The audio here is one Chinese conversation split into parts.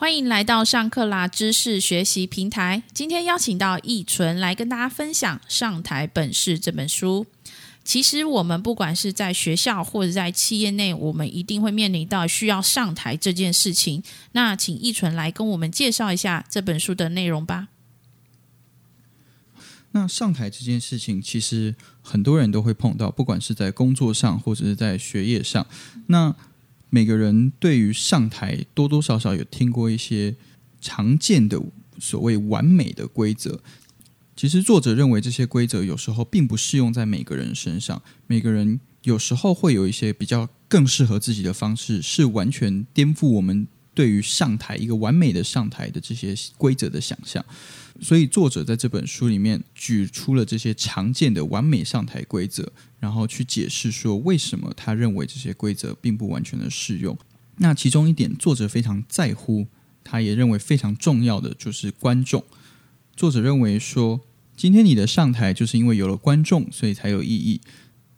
欢迎来到上课啦知识学习平台。今天邀请到易纯来跟大家分享《上台本事》这本书。其实我们不管是在学校或者在企业内，我们一定会面临到需要上台这件事情。那请易纯来跟我们介绍一下这本书的内容吧。那上台这件事情，其实很多人都会碰到，不管是在工作上或者是在学业上。那每个人对于上台多多少少有听过一些常见的所谓完美的规则。其实作者认为这些规则有时候并不适用在每个人身上，每个人有时候会有一些比较更适合自己的方式，是完全颠覆我们对于上台一个完美的上台的这些规则的想象。所以作者在这本书里面举出了这些常见的完美上台规则。然后去解释说，为什么他认为这些规则并不完全的适用。那其中一点，作者非常在乎，他也认为非常重要的就是观众。作者认为说，今天你的上台就是因为有了观众，所以才有意义。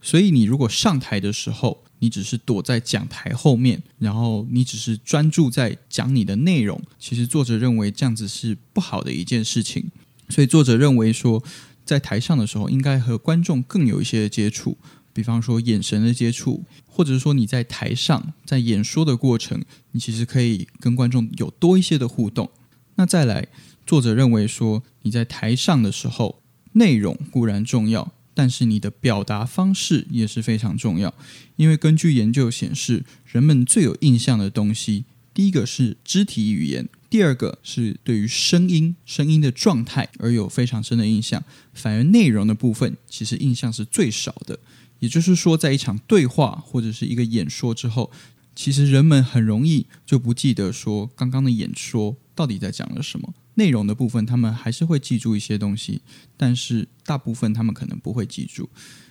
所以你如果上台的时候，你只是躲在讲台后面，然后你只是专注在讲你的内容，其实作者认为这样子是不好的一件事情。所以作者认为说。在台上的时候，应该和观众更有一些接触，比方说眼神的接触，或者是说你在台上在演说的过程，你其实可以跟观众有多一些的互动。那再来，作者认为说你在台上的时候，内容固然重要，但是你的表达方式也是非常重要，因为根据研究显示，人们最有印象的东西，第一个是肢体语言。第二个是对于声音、声音的状态而有非常深的印象，反而内容的部分其实印象是最少的。也就是说，在一场对话或者是一个演说之后，其实人们很容易就不记得说刚刚的演说到底在讲了什么。内容的部分，他们还是会记住一些东西，但是大部分他们可能不会记住。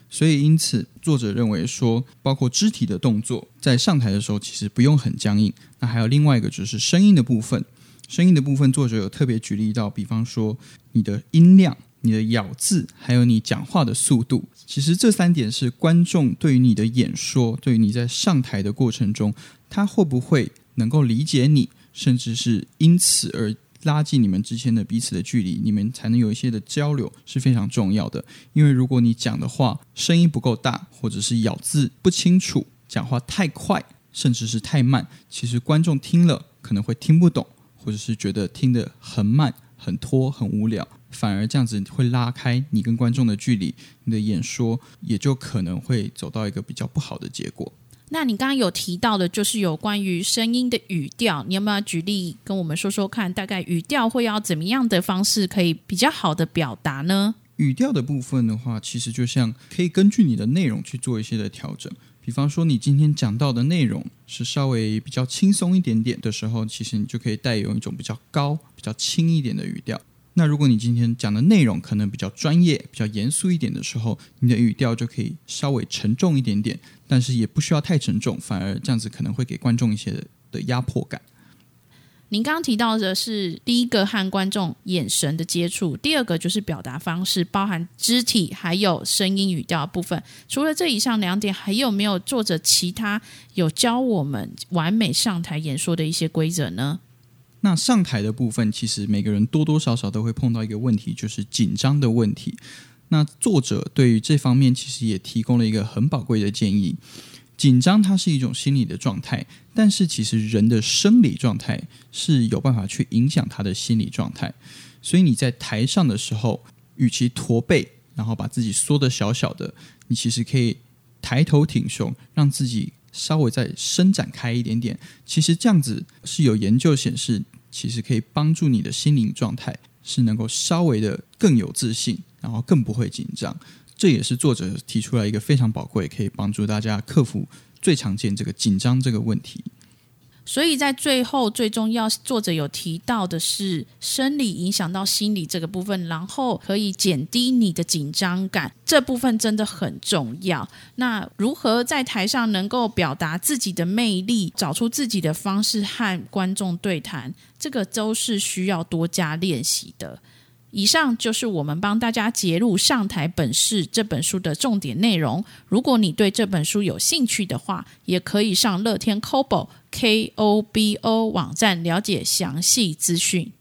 所以，因此作者认为说，包括肢体的动作，在上台的时候其实不用很僵硬。那还有另外一个就是声音的部分。声音的部分，作者有特别举例到，比方说你的音量、你的咬字，还有你讲话的速度。其实这三点是观众对于你的演说，对于你在上台的过程中，他会不会能够理解你，甚至是因此而拉近你们之间的彼此的距离，你们才能有一些的交流是非常重要的。因为如果你讲的话声音不够大，或者是咬字不清楚，讲话太快，甚至是太慢，其实观众听了可能会听不懂。或者是觉得听得很慢、很拖、很无聊，反而这样子会拉开你跟观众的距离，你的演说也就可能会走到一个比较不好的结果。那你刚刚有提到的，就是有关于声音的语调，你有没有举例跟我们说说看？大概语调会要怎么样的方式可以比较好的表达呢？语调的部分的话，其实就像可以根据你的内容去做一些的调整。比方说，你今天讲到的内容是稍微比较轻松一点点的时候，其实你就可以带有一种比较高、比较轻一点的语调。那如果你今天讲的内容可能比较专业、比较严肃一点的时候，你的语调就可以稍微沉重一点点，但是也不需要太沉重，反而这样子可能会给观众一些的压迫感。您刚刚提到的是第一个和观众眼神的接触，第二个就是表达方式，包含肢体还有声音语调部分。除了这以上两点，还有没有作者其他有教我们完美上台演说的一些规则呢？那上台的部分，其实每个人多多少少都会碰到一个问题，就是紧张的问题。那作者对于这方面其实也提供了一个很宝贵的建议。紧张它是一种心理的状态，但是其实人的生理状态是有办法去影响他的心理状态。所以你在台上的时候，与其驼背，然后把自己缩的小小的，你其实可以抬头挺胸，让自己稍微再伸展开一点点。其实这样子是有研究显示，其实可以帮助你的心灵状态是能够稍微的更有自信，然后更不会紧张。这也是作者提出来一个非常宝贵，可以帮助大家克服最常见这个紧张这个问题。所以在最后最重要，作者有提到的是生理影响到心理这个部分，然后可以减低你的紧张感，这部分真的很重要。那如何在台上能够表达自己的魅力，找出自己的方式和观众对谈，这个都是需要多加练习的。以上就是我们帮大家揭露《上台本事》这本书的重点内容。如果你对这本书有兴趣的话，也可以上乐天 Kobo K O B O 网站了解详细资讯。